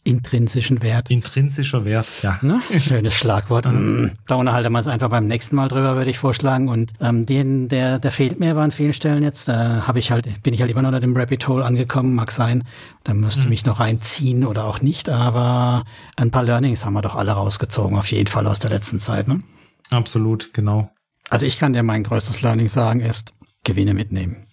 intrinsischen Wert.
Intrinsischer Wert, ja.
Ne? Schönes Schlagwort. Mhm. Da unterhalten wir uns einfach beim nächsten Mal drüber, würde ich vorschlagen. Und ähm, den, der, der fehlt mir aber an vielen Stellen jetzt. Da habe ich halt, bin ich halt immer noch unter dem Rabbit Hole angekommen, mag sein. Da müsste mhm. mich noch reinziehen oder auch nicht. Aber ein paar Learnings haben wir doch alle rausgezogen, auf jeden Fall aus der letzten Zeit. Ne?
Absolut, genau.
Also ich kann dir mein größtes Learning sagen, ist Gewinne mitnehmen.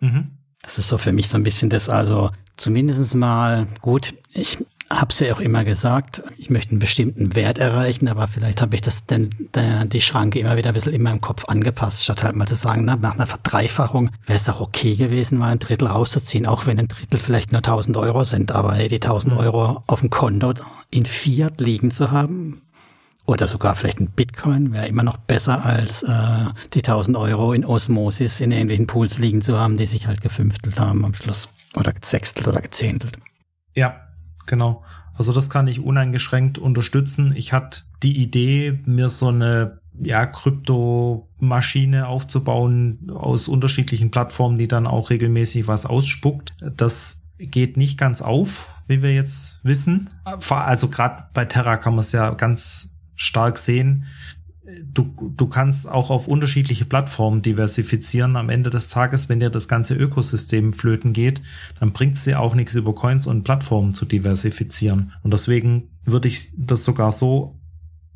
Mhm. Das ist so für mich so ein bisschen das, also zumindest mal gut. Ich habe es ja auch immer gesagt, ich möchte einen bestimmten Wert erreichen, aber vielleicht habe ich das denn die Schranke immer wieder ein bisschen in meinem Kopf angepasst, statt halt mal zu sagen, na, nach einer Verdreifachung wäre es auch okay gewesen, mal ein Drittel rauszuziehen, auch wenn ein Drittel vielleicht nur 1000 Euro sind, aber hey, die 1000 mhm. Euro auf dem Konto in Fiat liegen zu haben, oder sogar vielleicht ein Bitcoin wäre immer noch besser als äh, die 1000 Euro in Osmosis in ähnlichen Pools liegen zu haben, die sich halt gefünftelt haben am Schluss oder gezextelt oder gezehntelt.
Ja, Genau. Also das kann ich uneingeschränkt unterstützen. Ich hatte die Idee, mir so eine ja, Kryptomaschine aufzubauen aus unterschiedlichen Plattformen, die dann auch regelmäßig was ausspuckt. Das geht nicht ganz auf, wie wir jetzt wissen. Also gerade bei Terra kann man es ja ganz stark sehen du, du kannst auch auf unterschiedliche Plattformen diversifizieren. Am Ende des Tages, wenn dir das ganze Ökosystem flöten geht, dann bringt es dir auch nichts über Coins und Plattformen zu diversifizieren. Und deswegen würde ich das sogar so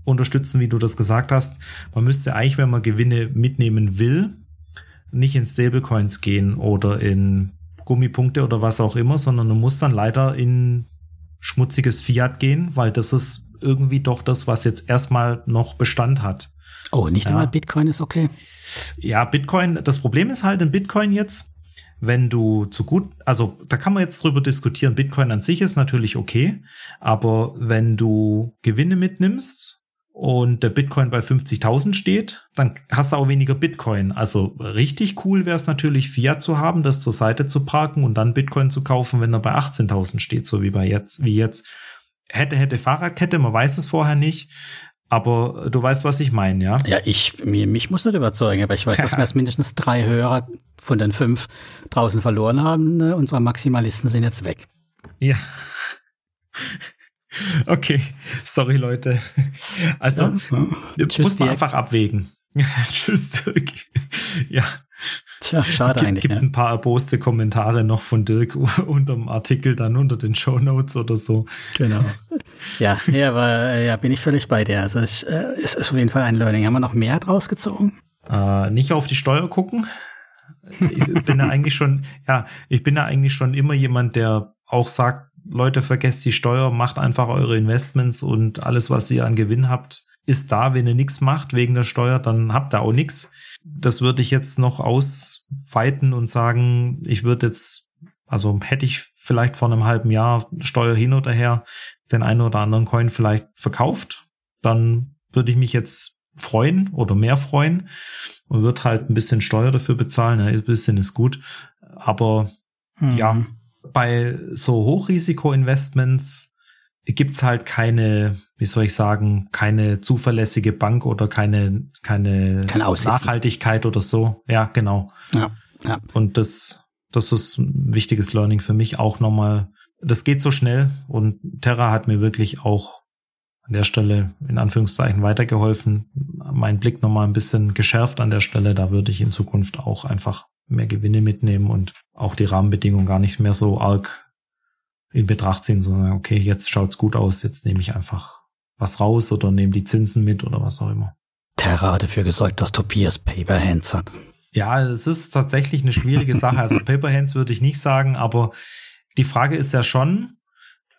unterstützen, wie du das gesagt hast. Man müsste eigentlich, wenn man Gewinne mitnehmen will, nicht in Stablecoins gehen oder in Gummipunkte oder was auch immer, sondern du musst dann leider in schmutziges Fiat gehen, weil das ist irgendwie doch das, was jetzt erstmal noch Bestand hat.
Oh, nicht ja. einmal Bitcoin ist okay.
Ja, Bitcoin, das Problem ist halt in Bitcoin jetzt, wenn du zu gut, also da kann man jetzt drüber diskutieren, Bitcoin an sich ist natürlich okay, aber wenn du Gewinne mitnimmst und der Bitcoin bei 50.000 steht, dann hast du auch weniger Bitcoin. Also richtig cool wäre es natürlich, Fiat zu haben, das zur Seite zu parken und dann Bitcoin zu kaufen, wenn er bei 18.000 steht, so wie bei jetzt, wie jetzt hätte, hätte Fahrradkette, man weiß es vorher nicht. Aber du weißt, was ich meine, ja?
Ja, ich, mir, mich muss nicht überzeugen, aber ich weiß, dass [LAUGHS] wir jetzt mindestens drei Hörer von den fünf draußen verloren haben. Ne? Unsere Maximalisten sind jetzt weg.
Ja. [LAUGHS] Okay, sorry Leute. Also, ja, muss man einfach abwägen. [LAUGHS] Tschüss, Dirk. Ja,
Tja, schade
gibt,
eigentlich.
Gibt
ja.
ein paar erboste Kommentare noch von Dirk [LAUGHS] unter dem Artikel, dann unter den Show Notes oder so.
Genau. [LAUGHS] Ja, ja, aber ja, bin ich völlig bei dir. Also es äh, ist auf jeden Fall ein Learning. Haben wir noch mehr draus gezogen?
Äh, nicht auf die Steuer gucken. Ich bin ja eigentlich schon, ja, ich bin ja eigentlich schon immer jemand, der auch sagt, Leute, vergesst die Steuer, macht einfach eure Investments und alles, was ihr an Gewinn habt, ist da. Wenn ihr nichts macht wegen der Steuer, dann habt ihr auch nichts. Das würde ich jetzt noch ausweiten und sagen, ich würde jetzt, also hätte ich vielleicht vor einem halben Jahr Steuer hin oder her den einen oder anderen Coin vielleicht verkauft, dann würde ich mich jetzt freuen oder mehr freuen und würde halt ein bisschen Steuer dafür bezahlen. Ein bisschen ist gut. Aber
Hm.
ja, bei so Hochrisiko-Investments gibt's halt keine, wie soll ich sagen, keine zuverlässige Bank oder keine, keine. Nachhaltigkeit oder so. Ja, genau.
Ja, ja.
Und das, das ist ein wichtiges Learning für mich auch nochmal. Das geht so schnell und Terra hat mir wirklich auch an der Stelle in Anführungszeichen weitergeholfen. Mein Blick nochmal ein bisschen geschärft an der Stelle. Da würde ich in Zukunft auch einfach mehr Gewinne mitnehmen und auch die Rahmenbedingungen gar nicht mehr so arg in Betracht ziehen, sondern okay, jetzt schaut's gut aus, jetzt nehme ich einfach was raus oder nehme die Zinsen mit oder was auch immer.
Terra hat dafür gesorgt, dass Tobias Paper Hands hat.
Ja, es ist tatsächlich eine schwierige Sache. Also [LAUGHS] Paper Hands würde ich nicht sagen, aber die Frage ist ja schon,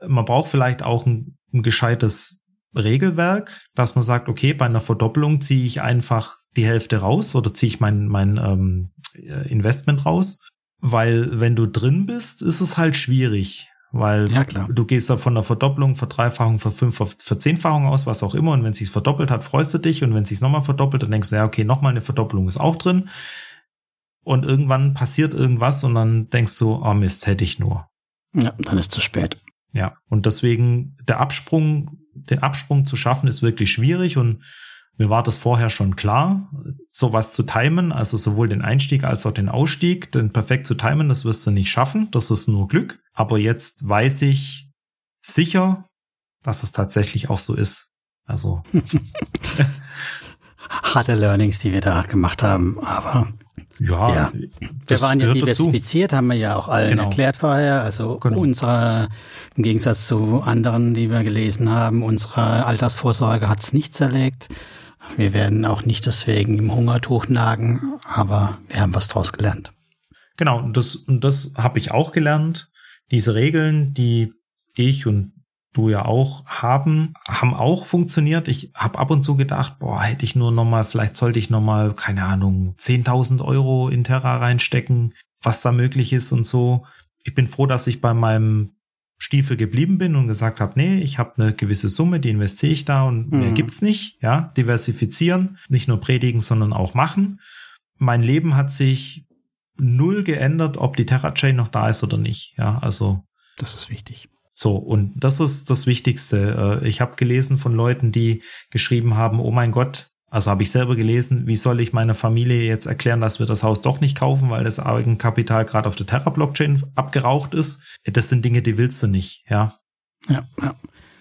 man braucht vielleicht auch ein, ein gescheites Regelwerk, dass man sagt, okay, bei einer Verdoppelung ziehe ich einfach die Hälfte raus oder ziehe ich mein, mein ähm, Investment raus. Weil wenn du drin bist, ist es halt schwierig. Weil
Ja,
du gehst da von der Verdopplung, Verdreifachung, Verfünf, Verzehnfachung aus, was auch immer. Und wenn es sich verdoppelt hat, freust du dich. Und wenn es sich nochmal verdoppelt, dann denkst du, ja, okay, nochmal eine Verdoppelung ist auch drin. Und irgendwann passiert irgendwas und dann denkst du, oh Mist, hätte ich nur.
Ja, dann ist zu spät.
Ja. Und deswegen der Absprung, den Absprung zu schaffen, ist wirklich schwierig und mir war das vorher schon klar, sowas zu timen, also sowohl den Einstieg als auch den Ausstieg, denn perfekt zu timen, das wirst du nicht schaffen, das ist nur Glück. Aber jetzt weiß ich sicher, dass es tatsächlich auch so ist. Also [LAUGHS]
Harte Learnings, die wir da gemacht haben, aber
ja,
Ja. wir waren ja
gehört dazu.
diversifiziert, haben wir ja auch allen
Genau.
erklärt vorher. Also
Genau.
unsere, im Gegensatz zu anderen, die wir gelesen haben, unsere Altersvorsorge hat es nicht zerlegt. Wir werden auch nicht deswegen im Hungertuch nagen, aber wir haben was draus gelernt.
Genau, und das, und das habe ich auch gelernt. Diese Regeln, die ich und du ja auch haben, haben auch funktioniert. Ich habe ab und zu gedacht, boah, hätte ich nur noch mal, vielleicht sollte ich noch mal, keine Ahnung, 10.000 Euro in Terra reinstecken, was da möglich ist und so. Ich bin froh, dass ich bei meinem Stiefel geblieben bin und gesagt habe, nee, ich habe eine gewisse Summe, die investiere ich da und mehr
Mhm.
gibt's nicht. Ja, diversifizieren, nicht nur predigen, sondern auch machen. Mein Leben hat sich null geändert, ob die TerraChain noch da ist oder nicht. Ja, also
Das ist wichtig.
so, und das ist das Wichtigste. Äh, Ich habe gelesen von Leuten, die geschrieben haben, oh mein Gott, also habe ich selber gelesen, wie soll ich meiner Familie jetzt erklären, dass wir das Haus doch nicht kaufen, weil das Eigenkapital gerade auf der Terra-Blockchain abgeraucht ist. Das sind Dinge, die willst du nicht, ja.
Ja, ja.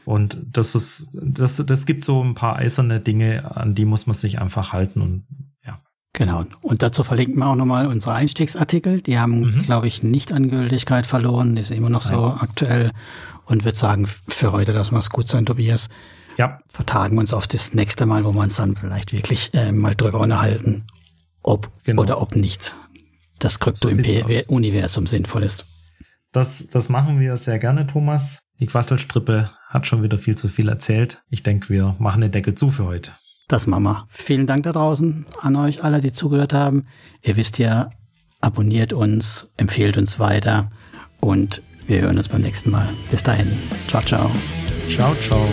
Und das ist, das, das gibt so ein paar eiserne Dinge, an die muss man sich einfach halten und ja.
Genau. Und dazu verlinken wir auch nochmal unsere Einstiegsartikel. Die haben,
Mhm.
glaube ich, nicht an Gültigkeit verloren. Die sind immer noch so aktuell. Und würde sagen, für heute lassen wir es gut sein, Tobias.
Ja,
Vertagen wir uns auf das nächste Mal, wo wir uns dann vielleicht wirklich äh, mal drüber unterhalten, ob
Genau.
oder ob nicht das
So.
Krypto-Universum sinnvoll ist.
Das, das machen wir sehr gerne, Thomas. Die Quasselstrippe hat schon wieder viel zu viel erzählt. Ich denke, wir machen den Deckel zu für heute.
Das machen wir. Vielen Dank da draußen an euch alle, die zugehört haben. Ihr wisst ja, abonniert uns, empfehlt uns weiter und wir hören uns beim nächsten Mal. Bis dahin. Ciao, ciao.
Ciao, ciao.